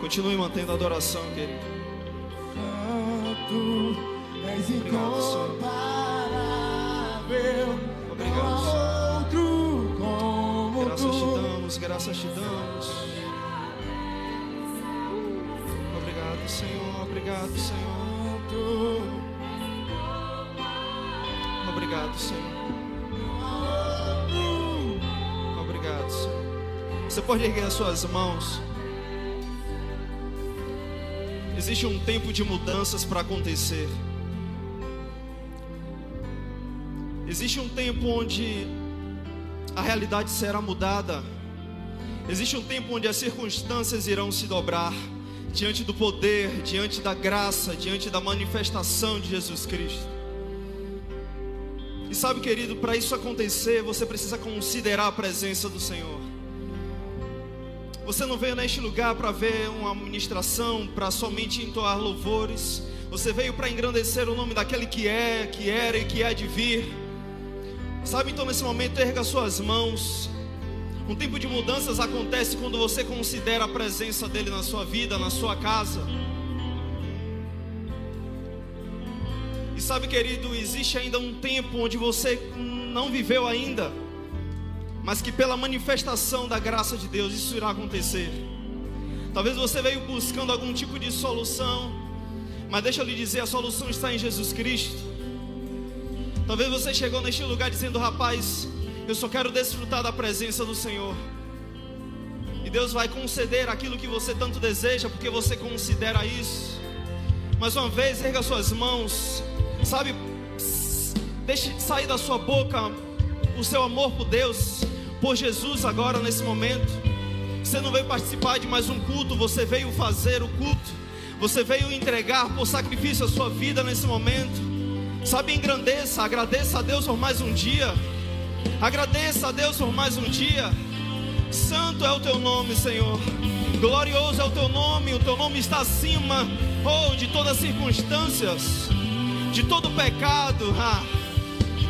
Continue mantendo a adoração, querido. Santo, és incomparável. Obrigado, como Graças te damos, graças te damos. Obrigado, Senhor. Obrigado, Senhor. Obrigado, Senhor. Obrigado, Senhor. Você pode erguer as suas mãos. Existe um tempo de mudanças para acontecer. Existe um tempo onde a realidade será mudada. Existe um tempo onde as circunstâncias irão se dobrar diante do poder, diante da graça, diante da manifestação de Jesus Cristo. E sabe, querido, para isso acontecer, você precisa considerar a presença do Senhor. Você não veio neste lugar para ver uma ministração, para somente entoar louvores. Você veio para engrandecer o nome daquele que é, que era e que há de vir. Sabe, então nesse momento, erga suas mãos. Um tempo de mudanças acontece quando você considera a presença dele na sua vida, na sua casa. E sabe, querido, existe ainda um tempo onde você não viveu ainda, mas que pela manifestação da graça de Deus isso irá acontecer. Talvez você veio buscando algum tipo de solução, mas deixa eu lhe dizer, a solução está em Jesus Cristo. Talvez você chegou neste lugar dizendo, rapaz, eu só quero desfrutar da presença do Senhor. E Deus vai conceder aquilo que você tanto deseja, porque você considera isso. Mais uma vez, erga suas mãos, sabe? Deixe sair da sua boca o seu amor por Deus, por Jesus agora nesse momento. Você não veio participar de mais um culto, você veio fazer o culto. Você veio entregar por sacrifício a sua vida nesse momento. Sabe, engrandeça, agradeça a Deus por mais um dia. Agradeça a Deus por mais um dia. Santo é o teu nome, Senhor. Glorioso é o teu nome. O teu nome está acima, oh, de todas as circunstâncias, de todo pecado, ah,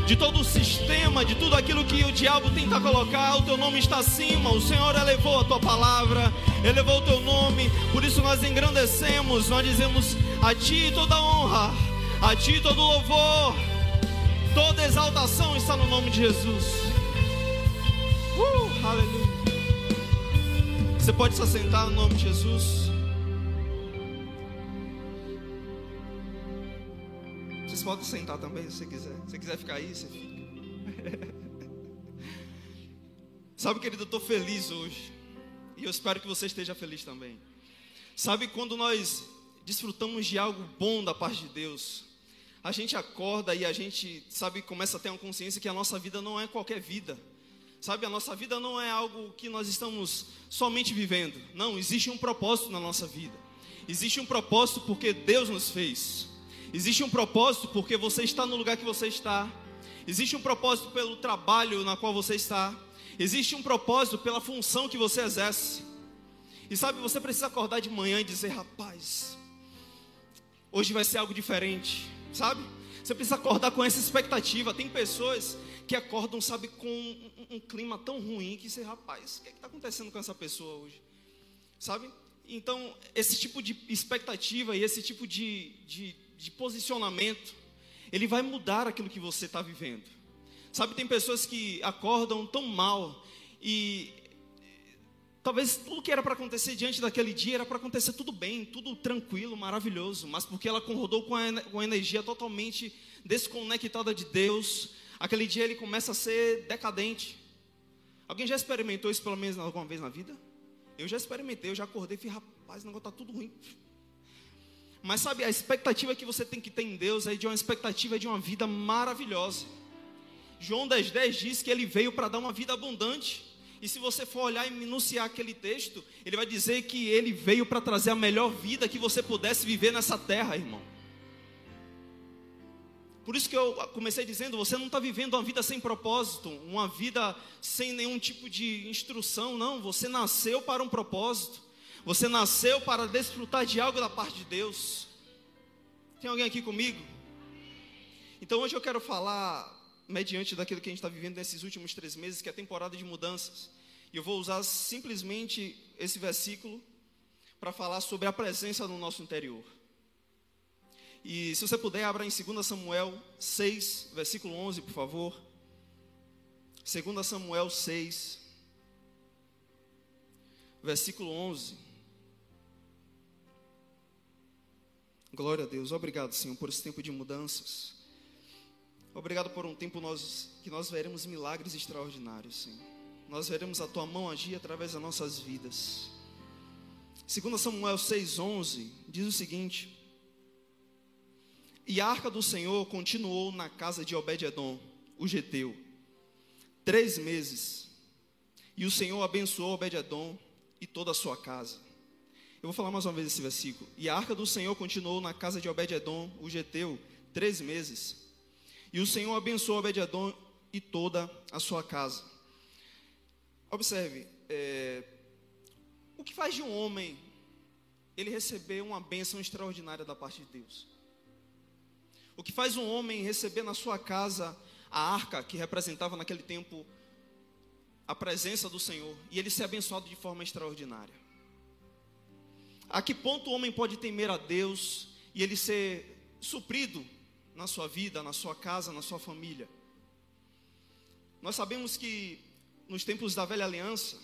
de todo o sistema, de tudo aquilo que o diabo tenta colocar. O teu nome está acima. O Senhor elevou a tua palavra, elevou o teu nome. Por isso nós engrandecemos, nós dizemos a ti toda honra, a ti todo louvor. Toda exaltação está no nome de Jesus. Uh, aleluia. Você pode se assentar no nome de Jesus. Podem sentar também se você quiser. Se você quiser ficar aí, você fica. Sabe, querido, eu estou feliz hoje. E eu espero que você esteja feliz também. Sabe, quando nós desfrutamos de algo bom da parte de Deus, a gente acorda e a gente, sabe, começa a ter uma consciência que a nossa vida não é qualquer vida. Sabe, a nossa vida não é algo que nós estamos somente vivendo. Não, existe um propósito na nossa vida. Existe um propósito porque Deus nos fez. Existe um propósito porque você está no lugar que você está. Existe um propósito pelo trabalho na qual você está. Existe um propósito pela função que você exerce. E sabe, você precisa acordar de manhã e dizer, rapaz, hoje vai ser algo diferente, sabe? Você precisa acordar com essa expectativa. Tem pessoas que acordam, sabe, com um, um clima tão ruim que você, rapaz, o que é está acontecendo com essa pessoa hoje? Sabe? Então, esse tipo de expectativa e esse tipo de, de, de posicionamento, ele vai mudar aquilo que você está vivendo. Sabe, tem pessoas que acordam tão mal e talvez tudo que era para acontecer diante daquele dia era para acontecer tudo bem, tudo tranquilo, maravilhoso, mas porque ela acordou com a, com a energia totalmente desconectada de Deus, aquele dia ele começa a ser decadente. Alguém já experimentou isso pelo menos alguma vez na vida? Eu já experimentei, eu já acordei e falei, rapaz, o negócio está tudo ruim. Mas sabe, a expectativa que você tem que ter em Deus é de uma expectativa de uma vida maravilhosa. João 10,10 10 diz que ele veio para dar uma vida abundante. E se você for olhar e minuciar aquele texto, ele vai dizer que ele veio para trazer a melhor vida que você pudesse viver nessa terra, irmão. Por isso que eu comecei dizendo: você não está vivendo uma vida sem propósito, uma vida sem nenhum tipo de instrução, não. Você nasceu para um propósito, você nasceu para desfrutar de algo da parte de Deus. Tem alguém aqui comigo? Então hoje eu quero falar, mediante daquilo que a gente está vivendo nesses últimos três meses, que é a temporada de mudanças. E eu vou usar simplesmente esse versículo, para falar sobre a presença no nosso interior. E se você puder, abra em 2 Samuel 6, versículo 11, por favor. 2 Samuel 6, versículo 11. Glória a Deus. Obrigado, Senhor, por esse tempo de mudanças. Obrigado por um tempo nós, que nós veremos milagres extraordinários, Senhor. Nós veremos a tua mão agir através das nossas vidas. 2 Samuel 6,11 diz o seguinte: E a arca do Senhor continuou na casa de Obed-Edom, o geteu, três meses. E o Senhor abençoou Obed-Edom e toda a sua casa. Eu vou falar mais uma vez esse versículo. E a arca do Senhor continuou na casa de Obed-Edom, o geteu, três meses. E o Senhor abençoou Obed-Edom e toda a sua casa. Observe, é, o que faz de um homem ele receber uma bênção extraordinária da parte de Deus? O que faz um homem receber na sua casa a arca que representava naquele tempo a presença do Senhor e ele ser abençoado de forma extraordinária? A que ponto o homem pode temer a Deus e ele ser suprido na sua vida, na sua casa, na sua família? Nós sabemos que nos tempos da velha aliança,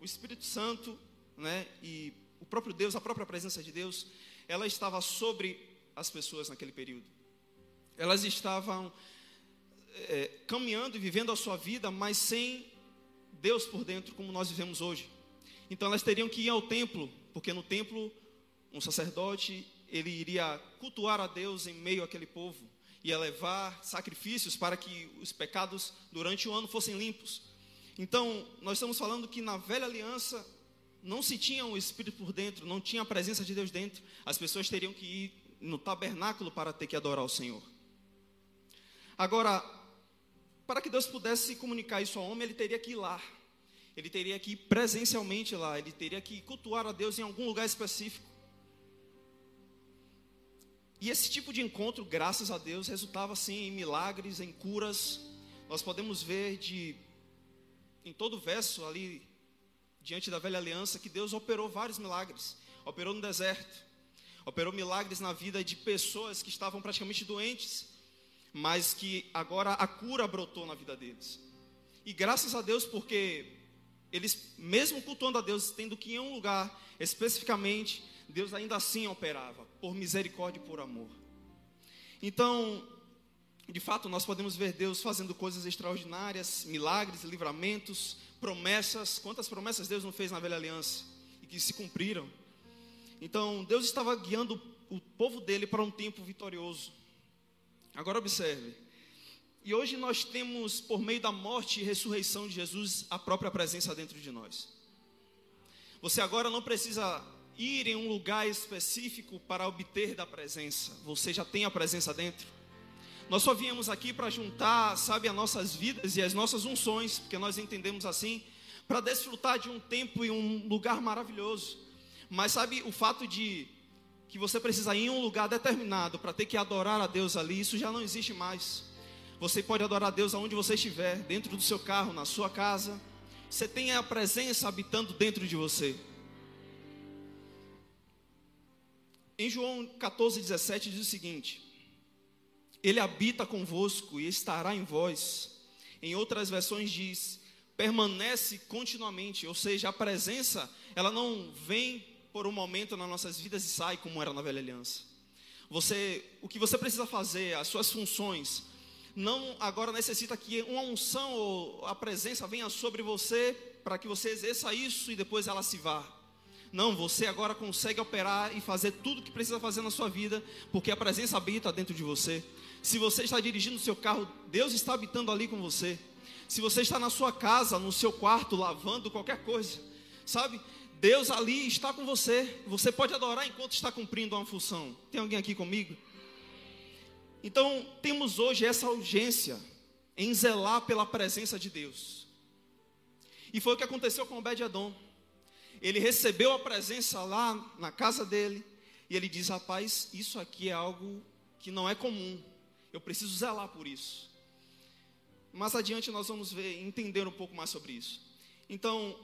o Espírito Santo, né, e o próprio Deus, a própria presença de Deus, ela estava sobre as pessoas naquele período. Elas estavam é, caminhando e vivendo a sua vida, mas sem Deus por dentro, como nós vivemos hoje. Então elas teriam que ir ao templo, porque no templo um sacerdote ele iria cultuar a Deus em meio àquele povo ia levar sacrifícios para que os pecados durante o ano fossem limpos. Então, nós estamos falando que na velha aliança não se tinha o Espírito por dentro, não tinha a presença de Deus dentro. As pessoas teriam que ir no tabernáculo para ter que adorar o Senhor. Agora, para que Deus pudesse comunicar isso ao homem, ele teria que ir lá. Ele teria que ir presencialmente lá, ele teria que cultuar a Deus em algum lugar específico. E esse tipo de encontro, graças a Deus, resultava assim em milagres, em curas. Nós podemos ver de em todo o verso ali diante da velha aliança que Deus operou vários milagres. Operou no deserto, operou milagres na vida de pessoas que estavam praticamente doentes, mas que agora a cura brotou na vida deles. E graças a Deus, porque eles, mesmo cultuando a Deus, tendo que ir em um lugar especificamente Deus ainda assim operava, por misericórdia e por amor. Então, de fato, nós podemos ver Deus fazendo coisas extraordinárias, milagres, livramentos, promessas. Quantas promessas Deus não fez na velha aliança e que se cumpriram? Então, Deus estava guiando o povo dele para um tempo vitorioso. Agora observe. E hoje nós temos, por meio da morte e ressurreição de Jesus, a própria presença dentro de nós. Você agora não precisa ir em um lugar específico para obter da presença. Você já tem a presença dentro. Nós só viemos aqui para juntar, sabe, as nossas vidas e as nossas unções, porque nós entendemos assim, para desfrutar de um tempo e um lugar maravilhoso. Mas sabe, o fato de que você precisa ir em um lugar determinado para ter que adorar a Deus ali, isso já não existe mais. Você pode adorar a Deus aonde você estiver, dentro do seu carro, na sua casa. Você tem a presença habitando dentro de você. Em João 14, 17 diz o seguinte: Ele habita convosco e estará em vós. Em outras versões diz: permanece continuamente, ou seja, a presença, ela não vem por um momento nas nossas vidas e sai como era na velha aliança. Você, o que você precisa fazer, as suas funções, não agora necessita que uma unção ou a presença venha sobre você para que você exerça isso e depois ela se vá. Não, você agora consegue operar e fazer tudo o que precisa fazer na sua vida, porque a presença habita dentro de você. Se você está dirigindo o seu carro, Deus está habitando ali com você. Se você está na sua casa, no seu quarto, lavando qualquer coisa, sabe? Deus ali está com você. Você pode adorar enquanto está cumprindo uma função. Tem alguém aqui comigo? Então, temos hoje essa urgência em zelar pela presença de Deus. E foi o que aconteceu com Obed-Edom ele recebeu a presença lá na casa dele, e ele diz: Rapaz, isso aqui é algo que não é comum, eu preciso zelar por isso. Mais adiante nós vamos ver, entender um pouco mais sobre isso. Então,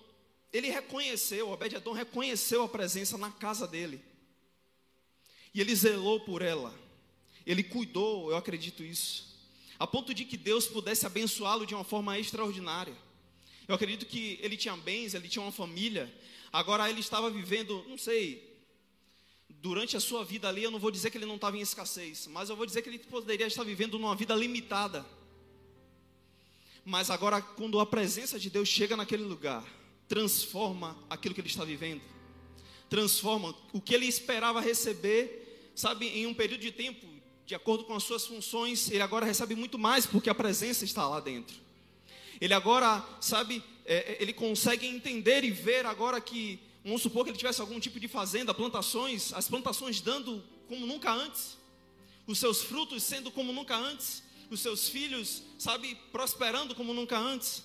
ele reconheceu, Obed-Edom reconheceu a presença na casa dele. E ele zelou por ela. Ele cuidou, eu acredito isso. A ponto de que Deus pudesse abençoá-lo de uma forma extraordinária. Eu acredito que ele tinha bens, ele tinha uma família. Agora ele estava vivendo, não sei, durante a sua vida ali, eu não vou dizer que ele não estava em escassez, mas eu vou dizer que ele poderia estar vivendo numa vida limitada. Mas agora, quando a presença de Deus chega naquele lugar, transforma aquilo que ele está vivendo, transforma o que ele esperava receber, sabe, em um período de tempo, de acordo com as suas funções, ele agora recebe muito mais, porque a presença está lá dentro. Ele agora, sabe, é, é ele consegue entender e ver agora que, vamos supor que ele tivesse algum tipo de fazenda, plantações, as plantações dando como nunca antes, os seus frutos sendo como nunca antes, os seus filhos, sabe, prosperando como nunca antes.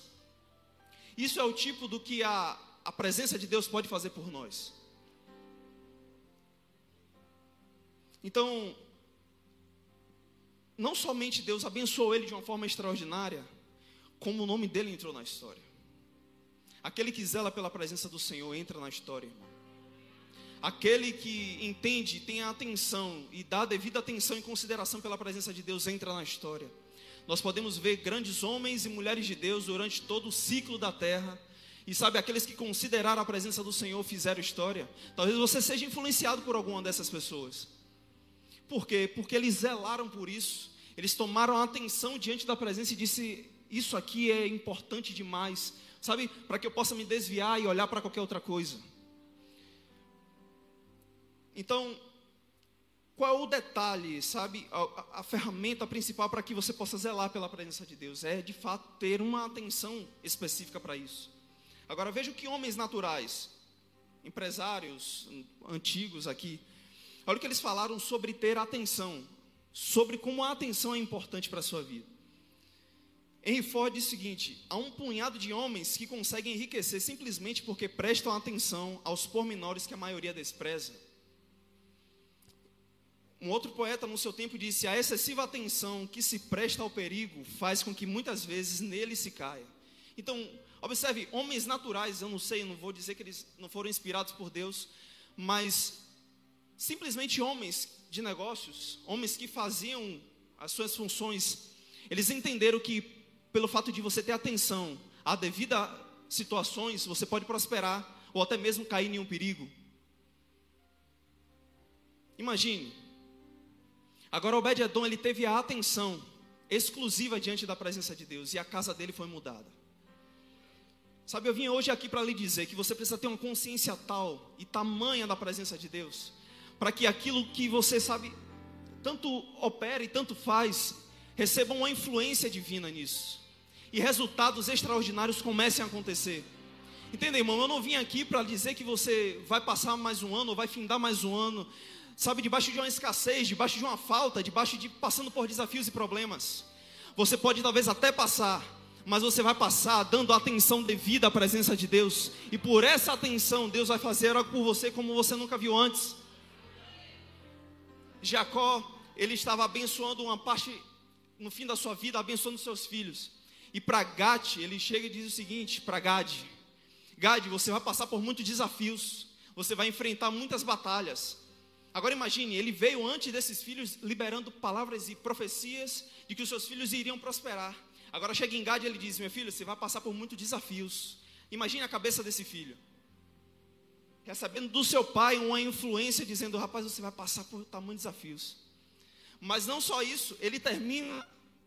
Isso é o tipo do que a, a presença de Deus pode fazer por nós. Então, não somente Deus abençoou ele de uma forma extraordinária, como o nome dele entrou na história. Aquele que zela pela presença do Senhor entra na história, irmão. Aquele que entende, tem a atenção e dá a devida atenção e consideração pela presença de Deus entra na história nós podemos ver grandes homens e mulheres de Deus durante todo o ciclo da terra. E sabe, aqueles que consideraram a presença do Senhor fizeram história. Talvez você seja influenciado por alguma dessas pessoas. Por quê? Porque eles zelaram por isso. Eles tomaram atenção diante da presença e disse: Isso aqui é importante demais, sabe, para que eu possa me desviar e olhar para qualquer outra coisa. Então, qual é o detalhe, sabe? A, a, ferramenta principal para que você possa zelar pela presença de Deus é, de fato, ter uma atenção específica para isso. Agora, veja que homens naturais, empresários antigos aqui, olha o que eles falaram sobre ter atenção, sobre como a atenção é importante para a sua vida. Henry Ford diz o seguinte: há um punhado de homens que conseguem enriquecer simplesmente porque prestam atenção aos pormenores que a maioria despreza. Um outro poeta no seu tempo disse: A excessiva atenção que se presta ao perigo faz com que muitas vezes nele se caia. Então, observe, homens naturais, eu não sei, não vou dizer que eles não foram inspirados por Deus, mas simplesmente homens de negócios, homens que faziam as suas funções, eles entenderam que pelo fato de você ter atenção a devida situações, você pode prosperar ou até mesmo cair em um perigo. Imagine, Agora Obed-edom ele teve a atenção exclusiva diante da presença de Deus e a casa dele foi mudada. Sabe, eu vim hoje aqui para lhe dizer que você precisa ter uma consciência tal e tamanha da presença de Deus, para que aquilo que você sabe tanto opera e tanto faz, receba uma influência divina nisso. E resultados extraordinários comecem a acontecer. Entende, irmão? Eu não vim aqui para dizer que você vai passar mais um ano ou vai findar mais um ano sabe, debaixo de uma escassez, debaixo de uma falta, debaixo de passando por desafios e problemas. Você pode talvez até passar, mas você vai passar dando atenção devida à presença de Deus, e por essa atenção, Deus vai fazer algo por você como você nunca viu antes. Jacó, ele estava abençoando uma parte no fim da sua vida, abençoando seus filhos. E para Gade, ele chega e diz o seguinte para Gade: Gade, você vai passar por muitos desafios, você vai enfrentar muitas batalhas, Agora imagine, ele veio antes desses filhos liberando palavras e profecias de que os seus filhos iriam prosperar. Agora chega em Gade e ele diz: Meu filho, você vai passar por muitos desafios. Imagine a cabeça desse filho. Recebendo do seu pai uma influência dizendo: Rapaz, você vai passar por tamanhos desafios. Mas não só isso, ele termina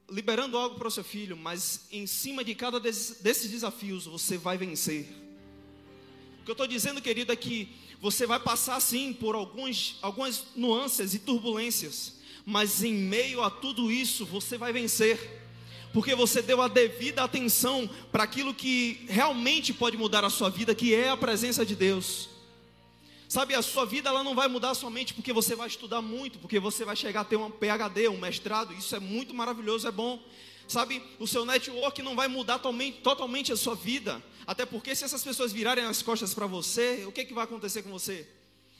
liberando algo para o seu filho, mas em cima de cada desses desafios você vai vencer. O que eu estou dizendo, querido, é que você vai passar sim por alguns, algumas nuances e turbulências, mas em meio a tudo isso você vai vencer, porque você deu a devida atenção para aquilo que realmente pode mudar a sua vida, que é a presença de Deus. Sabe, a sua vida ela não vai mudar somente porque você vai estudar muito, porque você vai chegar a ter um PhD, um mestrado, isso é muito maravilhoso, é bom. Sabe, o seu network não vai mudar totalmente, a sua vida. Até porque se essas pessoas virarem as costas para você, o que, que vai acontecer com você?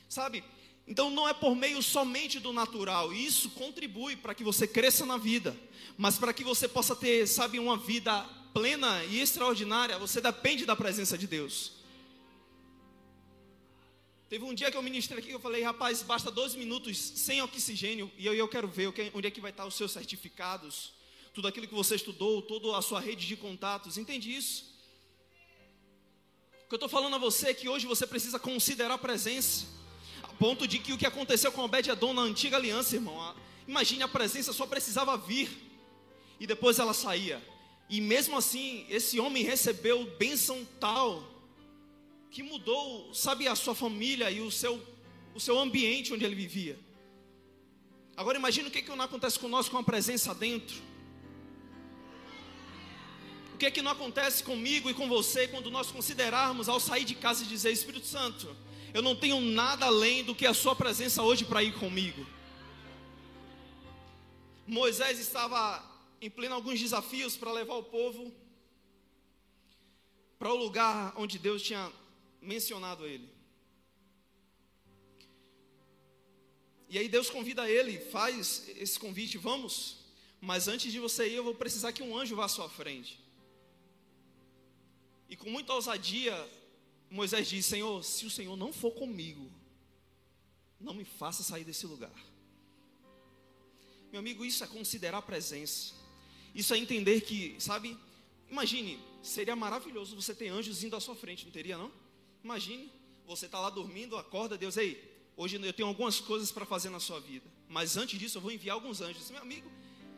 Sabe? Então não é por meio somente do natural. Isso contribui para que você cresça na vida. Mas para que você possa ter, sabe, uma vida plena e extraordinária, você depende da presença de Deus. Teve um dia que eu ministrei aqui que eu falei, rapaz, basta dois minutos sem oxigênio e eu, eu quero ver onde é que vai estar os seus certificados, tudo aquilo que você estudou, toda a sua rede de contatos. Entende isso? O que eu estou falando a você é que hoje você precisa considerar a presença, a ponto de que o que aconteceu com Obed-Edom na antiga aliança, irmão, a, imagine a presença só precisava vir e depois ela saía. E mesmo assim, esse homem recebeu bênção tal que mudou, sabe, a sua família e o seu, o seu ambiente onde ele vivia. Agora imagine o que, que não acontece conosco com a presença dentro. O que é que não acontece comigo e com você quando nós considerarmos ao sair de casa e dizer, Espírito Santo, eu não tenho nada além do que a sua presença hoje para ir comigo. Moisés estava em pleno alguns desafios para levar o povo para o lugar onde Deus tinha mencionado ele. E aí Deus convida ele, faz esse convite, vamos. Mas antes de você ir, eu vou precisar que um anjo vá à sua frente. E com muita ousadia, Moisés diz: Senhor, se o Senhor não for comigo, não me faça sair desse lugar. Meu amigo, isso é considerar a presença. Isso é entender que, sabe, imagine, seria maravilhoso você ter anjos indo à sua frente, não teria não? Imagine, você está lá dormindo, acorda, Deus, ei, hoje eu tenho algumas coisas para fazer na sua vida, mas antes disso eu vou enviar alguns anjos. Meu amigo,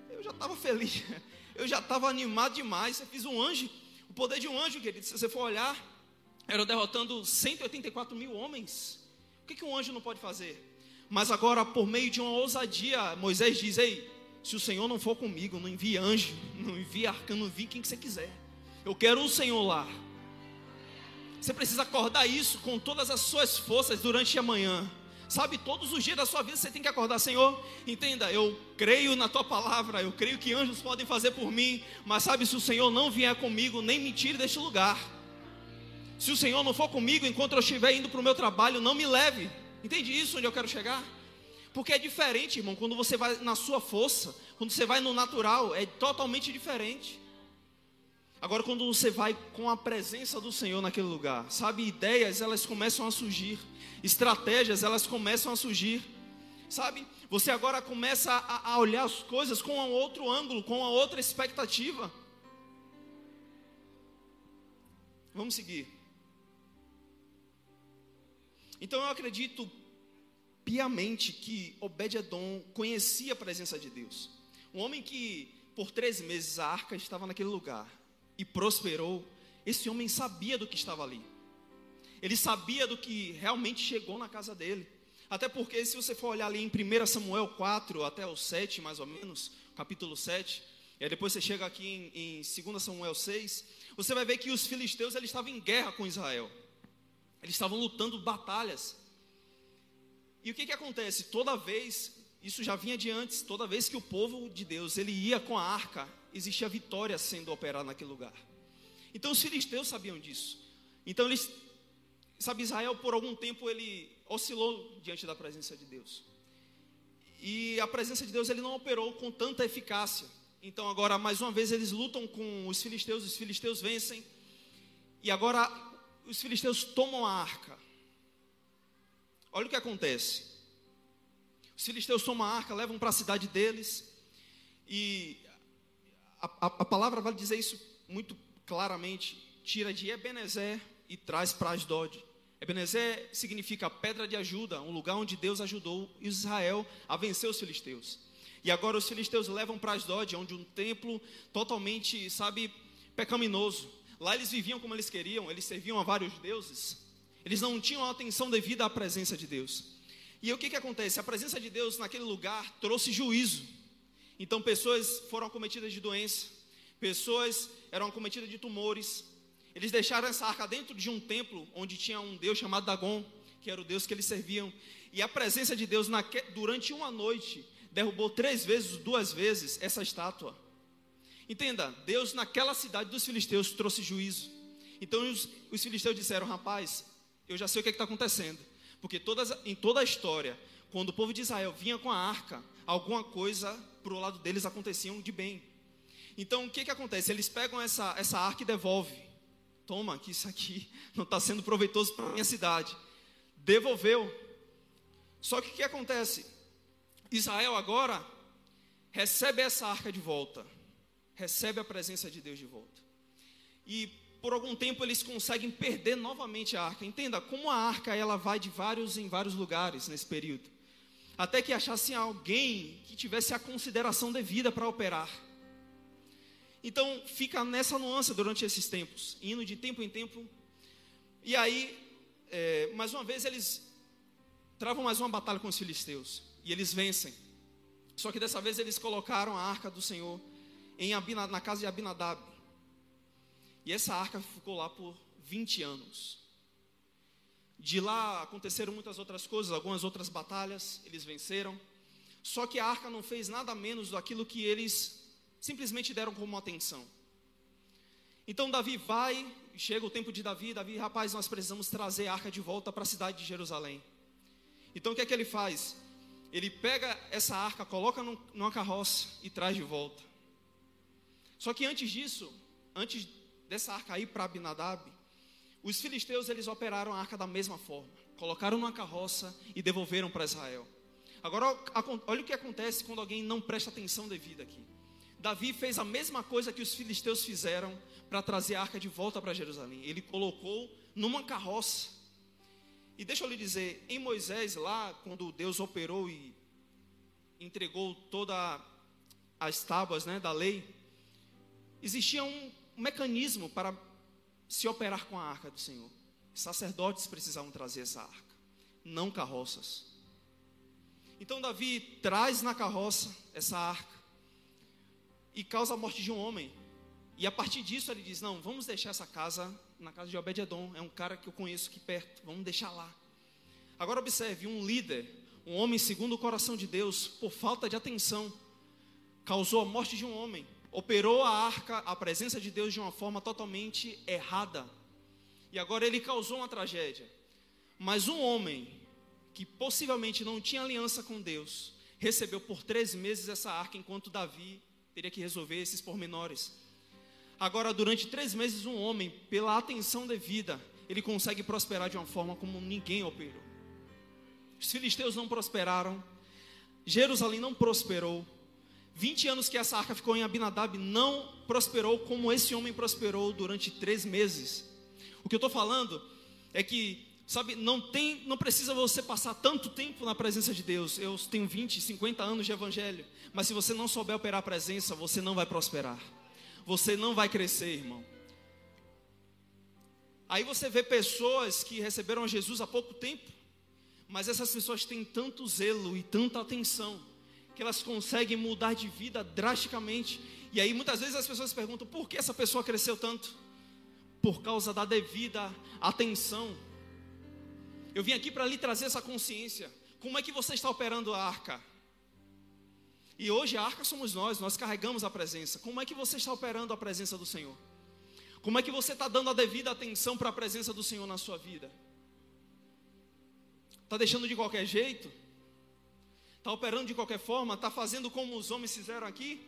eu já estava feliz, eu já estava animado demais. Você fiz um anjo, o poder de um anjo, querido, se você for olhar, era derrotando 184 mil homens. O que, que um anjo não pode fazer? Mas agora, por meio de uma ousadia, Moisés diz: Ei, se o Senhor não for comigo, não envie anjo, não envie arcano, não envie quem que você quiser. Eu quero o Senhor lá. Você precisa acordar isso com todas as suas forças durante a manhã. Sabe, todos os dias da sua vida você tem que acordar, Senhor. Entenda, eu creio na tua palavra, eu creio que anjos podem fazer por mim, mas sabe, se o Senhor não vier comigo, nem me tire deste lugar. Se o Senhor não for comigo enquanto eu estiver indo para o meu trabalho, não me leve. Entende isso onde eu quero chegar? Porque é diferente, irmão, quando você vai na sua força, quando você vai no natural, é totalmente diferente. Agora, quando você vai com a presença do Senhor naquele lugar, sabe, ideias elas começam a surgir, estratégias elas começam a surgir, sabe? Você agora começa a, a olhar as coisas com um outro ângulo, com uma outra expectativa. Vamos seguir. Então eu acredito piamente que Obed-Edom conhecia a presença de Deus. Um homem que por três meses a arca estava naquele lugar e prosperou, esse homem sabia do que estava ali. Ele sabia do que realmente chegou na casa dele. Até porque, se você for olhar ali em 1 Samuel 4 até o 7, mais ou menos, capítulo 7, e aí depois você chega aqui em, em 2 Samuel 6, você vai ver que os filisteus eles estavam em guerra com Israel. Eles estavam lutando batalhas. E o que, que acontece? Toda vez, isso já vinha de antes, toda vez que o povo de Deus ele ia com a arca, existia vitória sendo operada naquele lugar. Então os filisteus sabiam disso. Então eles, sabe, Israel por algum tempo ele oscilou diante da presença de Deus. E a presença de Deus ele não operou com tanta eficácia. Então agora mais uma vez eles lutam com os filisteus, os filisteus vencem. E agora os filisteus tomam a arca. Olha o que acontece. Os filisteus tomam a arca, levam para a cidade deles. E a, a, palavra vai dizer isso muito claramente. Tira de Ebenezer e traz para Asdod. Ebenezer significa pedra de ajuda, um lugar onde Deus ajudou Israel a vencer os filisteus. E agora os filisteus levam para Asdod, onde um templo totalmente, sabe, pecaminoso. Lá eles viviam como eles queriam, eles serviam a vários deuses. Eles não tinham atenção devida à presença de Deus. E o que, que acontece? A presença de Deus naquele lugar trouxe juízo. Então, pessoas foram acometidas de doença, pessoas eram acometidas de tumores. Eles deixaram essa arca dentro de um templo onde tinha um Deus chamado Dagon, que era o Deus que eles serviam. E a presença de Deus, naque, durante uma noite, derrubou três vezes, duas vezes, essa estátua. Entenda, Deus naquela cidade dos filisteus trouxe juízo. Então os, os filisteus disseram: Rapaz, eu já sei o que é está acontecendo. Porque todas, em toda a história, quando o povo de Israel vinha com a arca, alguma coisa para o lado deles acontecia de bem. Então, o que, que acontece? Eles pegam essa, essa arca e devolvem. Toma, que isso aqui não está sendo proveitoso para a minha cidade. devolveu. Só que o que acontece? Israel agora recebe essa arca de volta, recebe a presença de Deus de volta. E por algum tempo eles conseguem perder novamente a arca. Entenda como a arca ela vai de vários em vários lugares nesse período, até que achassem alguém que tivesse a consideração devida para operar. Então fica nessa nuance durante esses tempos, indo de tempo em tempo. E aí, é, mais uma vez eles travam mais uma batalha com os filisteus e eles vencem. Só que dessa vez eles colocaram a arca do Senhor em Abina, na casa de Abinadab. E essa arca ficou lá por 20 anos. De lá aconteceram muitas outras coisas, algumas outras batalhas, eles venceram. Só que a arca não fez nada menos do aquilo que eles simplesmente deram como atenção. Então Davi vai, chega o tempo de Davi, Davi, rapaz, nós precisamos trazer a arca de volta para a cidade de Jerusalém. Então o que é que ele faz? Ele pega essa arca, coloca numa carroça e traz de volta. Só que antes disso, antes dessa arca ir para Abinadab, os filisteus eles operaram a arca da mesma forma. Colocaram numa carroça e devolveram para Israel. Agora, olha o que acontece quando alguém não presta atenção devida aqui. Davi fez a mesma coisa que os filisteus fizeram para trazer a arca de volta para Jerusalém. Ele colocou numa carroça. E deixa eu lhe dizer, em Moisés, lá, quando Deus operou e entregou todas as tábuas né, da lei, existia um mecanismo para se operar com a arca do Senhor. Sacerdotes precisavam trazer essa arca, não carroças. Então Davi traz na carroça essa arca e causa a morte de um homem. E a partir disso ele diz: Não, vamos deixar essa casa na casa de Obed-Edom. É um cara que eu conheço aqui perto, vamos deixar lá. Agora observe: um líder, um homem segundo o coração de Deus, por falta de atenção, causou a morte de um homem operou a arca, a presença de Deus de uma forma totalmente errada. E agora ele causou uma tragédia. Mas um homem que possivelmente não tinha aliança com Deus, recebeu por três meses essa arca, enquanto Davi teria que resolver esses pormenores. Agora, durante três meses, um homem, pela atenção devida, ele consegue prosperar de uma forma como ninguém operou. Os filisteus não prosperaram, Jerusalém não prosperou, 20 anos que essa arca ficou em Abinadab não prosperou como esse homem prosperou durante três meses. O que eu estou falando é que, sabe, não tem, não precisa você passar tanto tempo na presença de Deus. Eu tenho 20, 50 anos de evangelho, mas se você não souber operar a presença, você não vai prosperar. Você não vai crescer, irmão. Aí você vê pessoas que receberam Jesus há pouco tempo, mas essas pessoas têm tanto zelo e tanta atenção que elas conseguem mudar de vida drasticamente. E aí muitas vezes as pessoas perguntam: por que essa pessoa cresceu tanto? Por causa da devida atenção. Eu vim aqui para lhe trazer essa consciência. Como é que você está operando a arca? E hoje a arca somos nós, nós carregamos a presença. Como é que você está operando a presença do Senhor? Como é que você está dando a devida atenção para a presença do Senhor na sua vida? Está deixando de qualquer jeito? Está operando de qualquer forma, está fazendo como os homens fizeram aqui,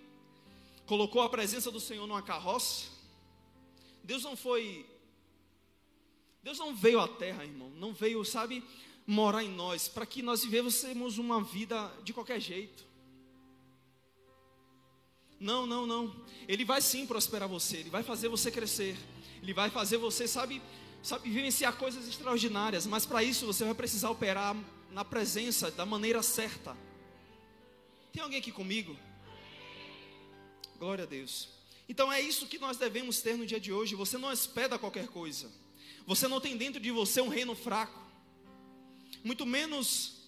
colocou a presença do Senhor numa carroça. Deus não foi, Deus não veio à terra, irmão, não veio, sabe, morar em nós, para que nós vivêssemos uma vida de qualquer jeito. Não, não, não. Ele vai sim prosperar você, ele vai fazer você crescer, ele vai fazer você, sabe, sabe vivenciar coisas extraordinárias, mas para isso você vai precisar operar na presença da maneira certa. Tem alguém aqui comigo? Glória a Deus. Então é isso que nós devemos ter no dia de hoje. Você não espera qualquer coisa. Você não tem dentro de você um reino fraco. Muito menos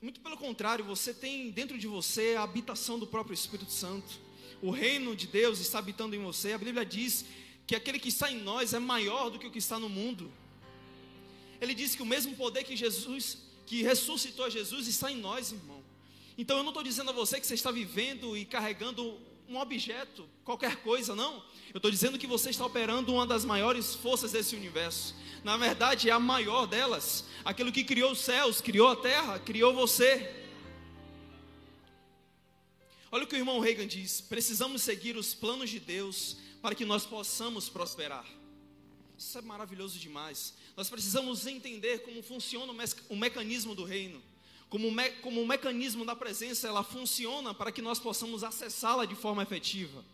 muito pelo contrário, você tem dentro de você a habitação do próprio Espírito Santo. O reino de Deus está habitando em você. A Bíblia diz que aquele que está em nós é maior do que o que está no mundo. Ele diz que o mesmo poder que Jesus, que ressuscitou Jesus, está em nós, irmão. Então eu não estou dizendo a você que você está vivendo e carregando um objeto, qualquer coisa, não. Eu estou dizendo que você está operando uma das maiores forças desse universo. Na verdade, é a maior delas. Aquilo que criou os céus, criou a terra, criou você. Olha o que o irmão Reagan diz: precisamos seguir os planos de Deus para que nós possamos prosperar. Isso é maravilhoso demais. Nós precisamos entender como funciona o, me o mecanismo do reino. Como, me como o mecanismo da presença ela funciona para que nós possamos acessá-la de forma efetiva.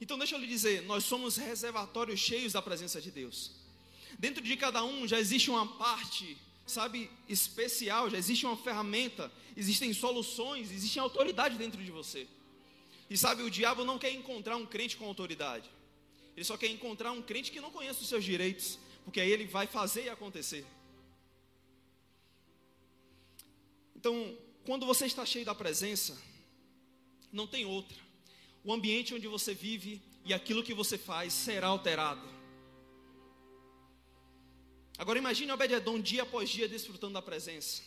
Então, deixa eu lhe dizer: nós somos reservatórios cheios da presença de Deus. Dentro de cada um já existe uma parte, sabe, especial, já existe uma ferramenta, existem soluções, existe autoridade dentro de você. E sabe, o diabo não quer encontrar um crente com autoridade. Ele só quer encontrar um crente que não conhece os seus direitos, porque aí ele vai fazer e acontecer. Então, quando você está cheio da presença, não tem outra. O ambiente onde você vive e aquilo que você faz será alterado. Agora imagine Obed-Edom dia após dia desfrutando da presença.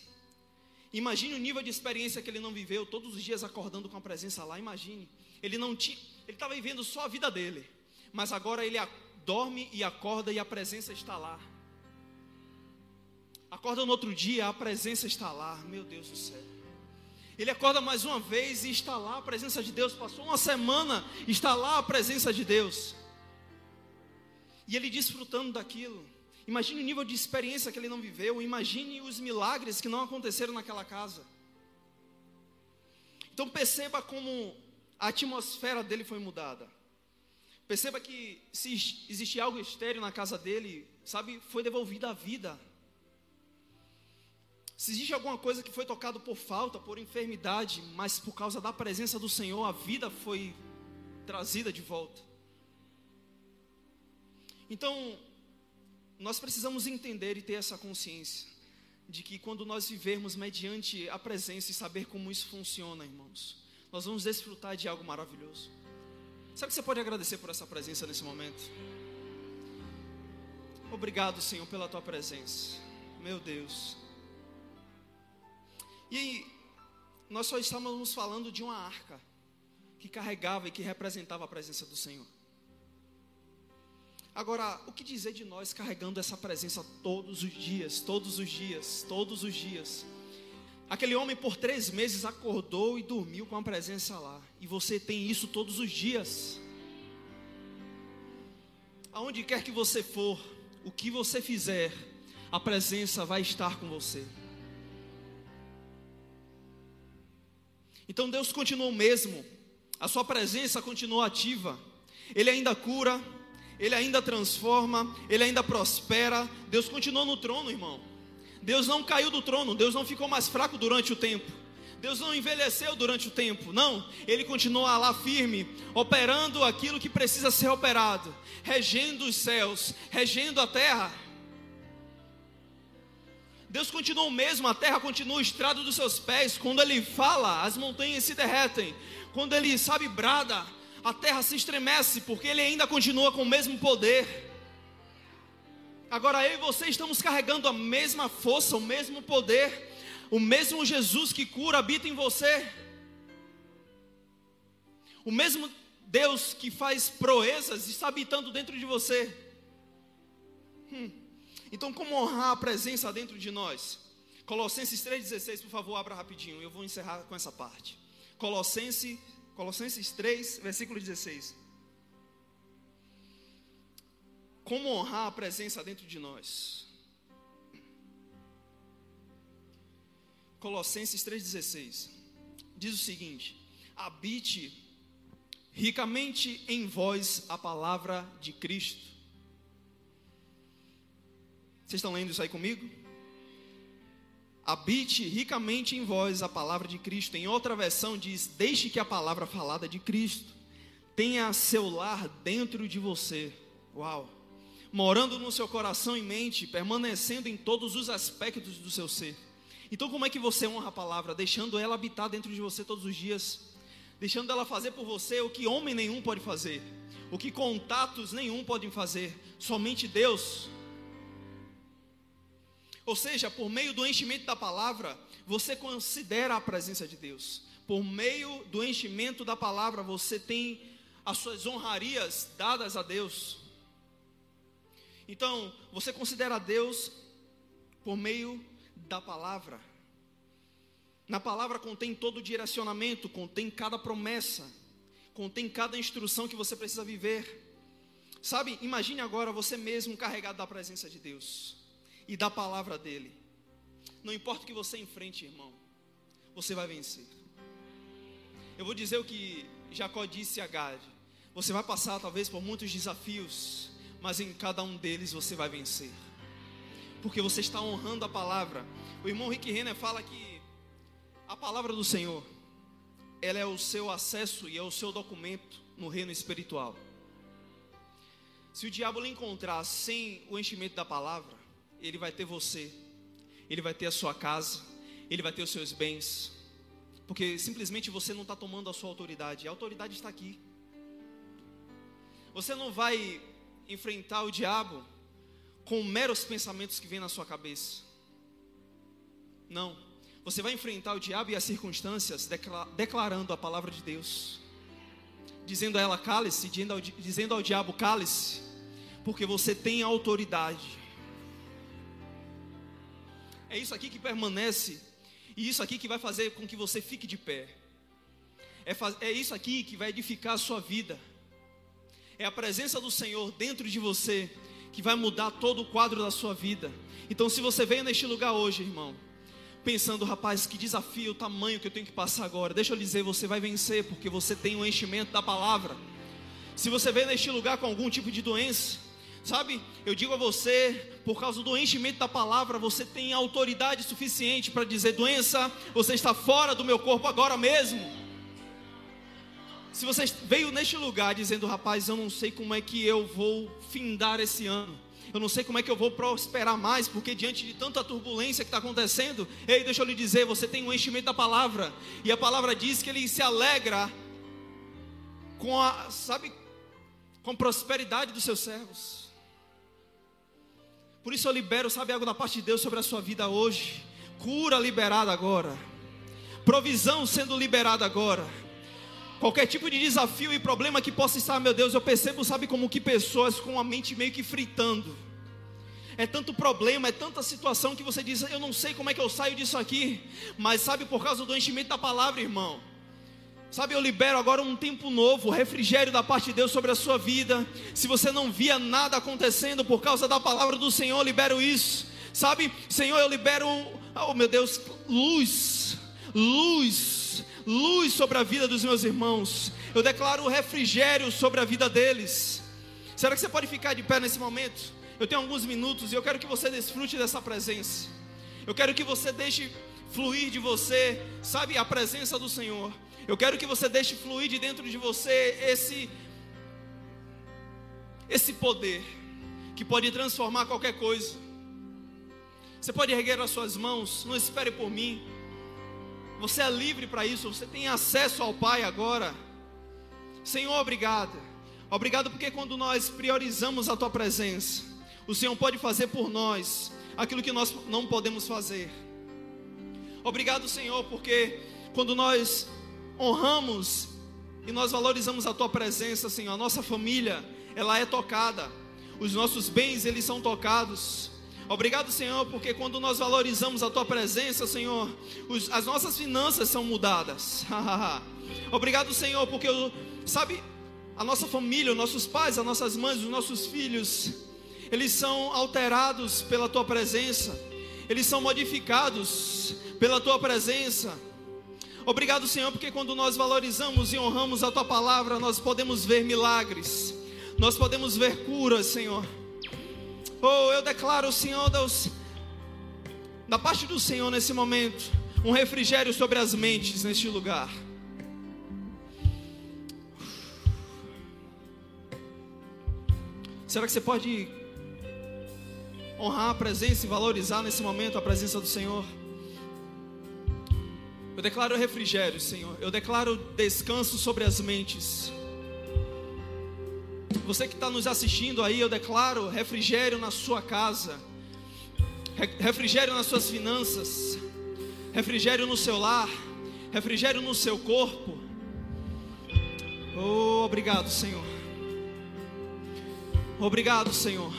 Imagine o nível de experiência que ele não viveu, todos os dias acordando com a presença lá. Imagine. Ele não tinha, ele estava vivendo só a vida dele, mas agora ele dorme e acorda e a presença está lá. Acorda no outro dia, a presença está lá. Meu Deus do céu. Ele acorda mais uma vez e está lá a presença de Deus. Passou uma semana, está lá a presença de Deus. E ele desfrutando daquilo. Imagine o nível de experiência que ele não viveu. Imagine os milagres que não aconteceram naquela casa. Então perceba como a atmosfera dele foi mudada. Perceba que se existe algo estéreo na casa dele, sabe, foi devolvida a vida. Se existe alguma coisa que foi tocado por falta, por enfermidade, mas por causa da presença do Senhor, a vida foi trazida de volta. Então, nós precisamos entender e ter essa consciência de que quando nós vivermos mediante a presença e saber como isso funciona, irmãos, nós vamos desfrutar de algo maravilhoso. Sabe que você pode agradecer por essa presença nesse momento? Obrigado, Senhor, pela tua presença. Meu Deus. E nós só estávamos falando de uma arca que carregava e que representava a presença do Senhor. Agora, o que dizer de nós carregando essa presença todos os dias, todos os dias, todos os dias? Aquele homem por três meses acordou e dormiu com a presença lá, e você tem isso todos os dias. Aonde quer que você for, o que você fizer, a presença vai estar com você. Então Deus continuou mesmo, a sua presença continuou ativa, Ele ainda cura, ele ainda transforma, ele ainda prospera. Deus continuou no trono, irmão. Deus não caiu do trono, Deus não ficou mais fraco durante o tempo. Deus não envelheceu durante o tempo, não. Ele continua lá firme, operando aquilo que precisa ser operado, regendo os céus, regendo a terra. Deus continua o mesmo, a terra continua o estrado dos seus pés. Quando Ele fala, as montanhas se derretem. Quando Ele, sabe, brada, a terra se estremece, porque Ele ainda continua com o mesmo poder. Agora eu e você estamos carregando a mesma força, o mesmo poder, o mesmo Jesus que cura habita em você, o mesmo Deus que faz proezas está habitando dentro de você. Hum. Então, como honrar a presença dentro de nós? Colossenses 3,16, por favor, abra rapidinho, eu vou encerrar com essa parte. Colossenses Colossenses 3, versículo 16. Como honrar a presença dentro de nós? Colossenses 3,16 diz o seguinte: habite ricamente em vós a palavra de Cristo. Vocês estão lendo isso aí comigo? habite ricamente em vós a palavra de Cristo. Em outra versão diz: deixe que a palavra falada de Cristo tenha seu lar dentro de você. Uau! Morando no seu coração e mente, permanecendo em todos os aspectos do seu ser. Então, como é que você honra a palavra? Deixando ela habitar dentro de você todos os dias, deixando ela fazer por você o que homem nenhum pode fazer, o que contatos nenhum podem fazer, somente Deus ou seja, por meio do enchimento da palavra, você considera a presença de Deus. Por meio do enchimento da palavra, você tem as suas honrarias dadas a Deus. Então, você considera Deus por meio da palavra. Na palavra contém todo o direcionamento, contém cada promessa, contém cada instrução que você precisa viver. Sabe, imagine agora você mesmo carregado da presença de Deus e da palavra dele. Não importa o que você enfrente, irmão, você vai vencer. Eu vou dizer o que Jacó disse a Gade. Você vai passar talvez por muitos desafios, mas em cada um deles você vai vencer. Porque você está honrando a palavra. O irmão Rick Renner fala que a palavra do Senhor, ela é o seu acesso e é o seu documento no reino espiritual. Se o diabo lhe encontrar sem o enchimento da palavra, ele vai ter você, ele vai ter a sua casa, ele vai ter os seus bens, porque simplesmente você não está tomando a sua autoridade, a autoridade está aqui. Você não vai enfrentar o diabo com meros pensamentos que vêm na sua cabeça. Não. Você vai enfrentar o diabo e as circunstâncias declarando a palavra de Deus. Dizendo a ela cale-se, dizendo ao, dizendo ao diabo cale-se, porque você tem autoridade. É isso aqui que permanece, e isso aqui que vai fazer com que você fique de pé. É, é isso aqui que vai edificar a sua vida. É a presença do Senhor dentro de você que vai mudar todo o quadro da sua vida. Então, se você veio neste lugar hoje, irmão, pensando, rapaz, que desafio, o tamanho que eu tenho que passar agora, deixa eu lhe dizer, você vai vencer, porque você tem o um enchimento da palavra. Se você veio neste lugar com algum tipo de doença, sabe, eu digo a você, por causa do enchimento da palavra, você tem autoridade suficiente para dizer: doença, você está fora do meu corpo agora mesmo. Se você veio neste lugar dizendo, rapaz, eu não sei como é que eu vou findar esse ano, eu não sei como é que eu vou prosperar mais, porque diante de tanta turbulência que está acontecendo, ei, deixa eu lhe dizer, você tem um enchimento da palavra, e a palavra diz que ele se alegra com a, sabe, com a prosperidade dos seus servos. Por isso eu libero, sabe, algo da parte de Deus sobre a sua vida hoje. Cura liberada agora. Provisão sendo liberada agora Qualquer tipo de desafio e problema que possa estar, meu Deus, eu percebo, sabe, como que pessoas com a mente meio que fritando. É tanto problema, é tanta situação que você diz, eu não sei como é que eu saio disso aqui, mas sabe, por causa do enchimento da palavra, irmão. Sabe, eu libero agora um tempo novo, refrigério da parte de Deus sobre a sua vida. Se você não via nada acontecendo por causa da palavra do Senhor, libero isso. Sabe, Senhor, eu libero, oh meu Deus, luz, luz luz sobre a vida dos meus irmãos. Eu declaro refrigério sobre a vida deles. Será que você pode ficar de pé nesse momento? Eu tenho alguns minutos e eu quero que você desfrute dessa presença. Eu quero que você deixe fluir de você, sabe, a presença do Senhor. Eu quero que você deixe fluir de dentro de você esse esse poder que pode transformar qualquer coisa. Você pode erguer as suas mãos, não espere por mim. Você é livre para isso, você tem acesso ao Pai agora. Senhor, obrigado. Obrigado porque quando nós priorizamos a tua presença, o Senhor pode fazer por nós aquilo que nós não podemos fazer. Obrigado, Senhor, porque quando nós honramos e nós valorizamos a tua presença, Senhor, a nossa família, ela é tocada. Os nossos bens, eles são tocados. Obrigado, Senhor, porque quando nós valorizamos a tua presença, Senhor, os, as nossas finanças são mudadas. Obrigado, Senhor, porque sabe, a nossa família, os nossos pais, as nossas mães, os nossos filhos, eles são alterados pela tua presença. Eles são modificados pela tua presença. Obrigado, Senhor, porque quando nós valorizamos e honramos a tua palavra, nós podemos ver milagres. Nós podemos ver curas, Senhor. Oh, eu declaro, Senhor Deus, da parte do Senhor nesse momento, um refrigério sobre as mentes neste lugar. Será que você pode honrar a presença e valorizar nesse momento a presença do Senhor? Eu declaro refrigério, Senhor. Eu declaro descanso sobre as mentes. Você que está nos assistindo aí, eu declaro refrigério na sua casa, refrigério nas suas finanças, refrigério no seu lar, refrigério no seu corpo. Oh, obrigado, Senhor. Obrigado, Senhor.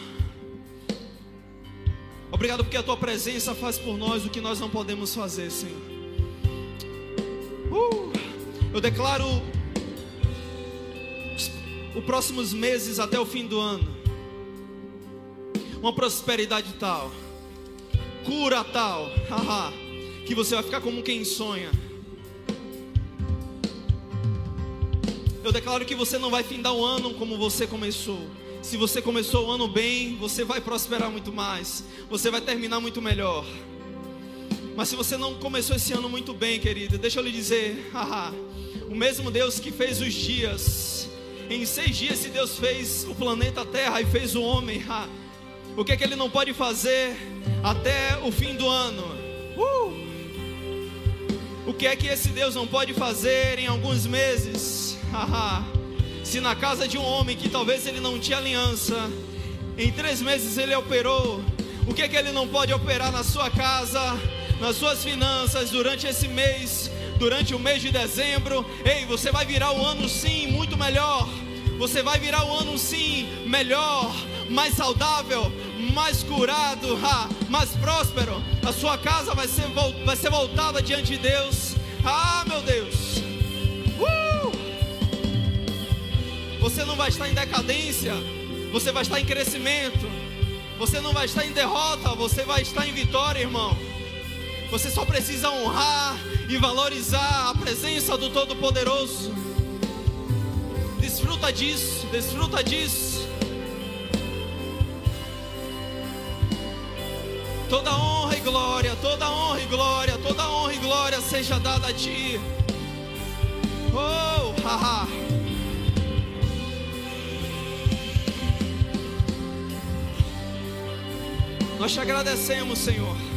Obrigado porque a tua presença faz por nós o que nós não podemos fazer, Senhor. Uh, eu declaro os próximos meses até o fim do ano. Uma prosperidade tal, cura tal, haha, que você vai ficar como quem sonha. Eu declaro que você não vai findar o ano como você começou. Se você começou o ano bem, você vai prosperar muito mais. Você vai terminar muito melhor. Mas se você não começou esse ano muito bem, querido, deixa eu lhe dizer, haha, o mesmo Deus que fez os dias, em seis dias, se Deus fez o planeta Terra e fez o homem, ha, o que é que Ele não pode fazer até o fim do ano? Uh! O que é que esse Deus não pode fazer em alguns meses? Haha. Se na casa de um homem que talvez ele não tinha aliança, em três meses ele operou, o que é que ele não pode operar na sua casa, nas suas finanças durante esse mês, durante o mês de dezembro? Ei, você vai virar o ano sim muito melhor. Você vai virar o ano sim melhor, mais saudável, mais curado, ha, mais próspero. A sua casa vai ser, vai ser voltada diante de Deus. Ah, meu Deus. Uh! Você não vai estar em decadência, você vai estar em crescimento. Você não vai estar em derrota, você vai estar em vitória, irmão. Você só precisa honrar e valorizar a presença do Todo-Poderoso. Desfruta disso, desfruta disso. Toda honra e glória, toda honra e glória, toda honra e glória seja dada a ti. Oh, haha. Nós te agradecemos, Senhor.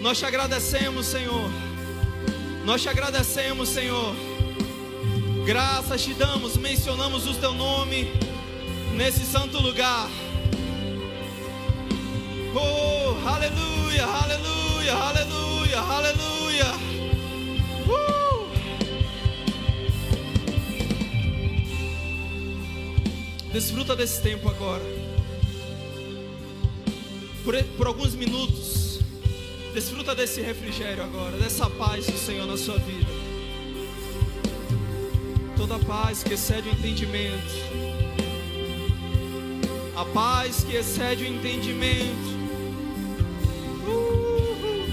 Nós te agradecemos, Senhor. Nós te agradecemos, Senhor. Graças te damos, mencionamos o teu nome nesse santo lugar. Oh, aleluia, aleluia, aleluia, aleluia. Uh! Desfruta desse tempo agora. Por, por alguns minutos, desfruta desse refrigério agora, dessa paz do Senhor na sua vida. Toda paz que excede o entendimento. A paz que excede o entendimento. Uh,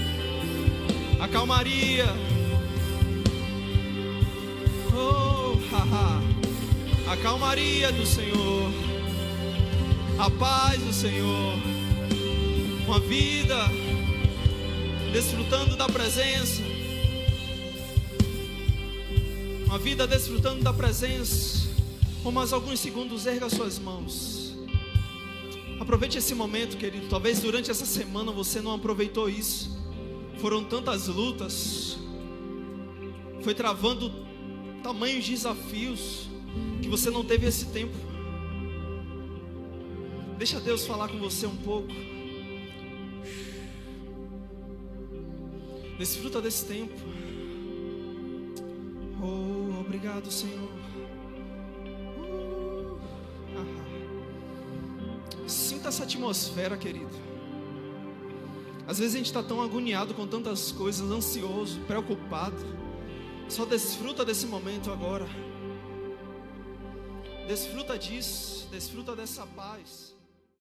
a calmaria. Oh, haha. A calmaria do Senhor. A paz do Senhor. Uma vida desfrutando da presença. Uma vida desfrutando da presença. Por mais alguns segundos, erga suas mãos. Aproveite esse momento, querido. Talvez durante essa semana você não aproveitou isso. Foram tantas lutas. Foi travando tamanhos desafios que você não teve esse tempo. Deixa Deus falar com você um pouco. Desfruta desse tempo. Oh, obrigado, Senhor. Uh. Sinta essa atmosfera, querido. Às vezes a gente está tão agoniado com tantas coisas, ansioso, preocupado. Só desfruta desse momento agora. Desfruta disso, desfruta dessa paz.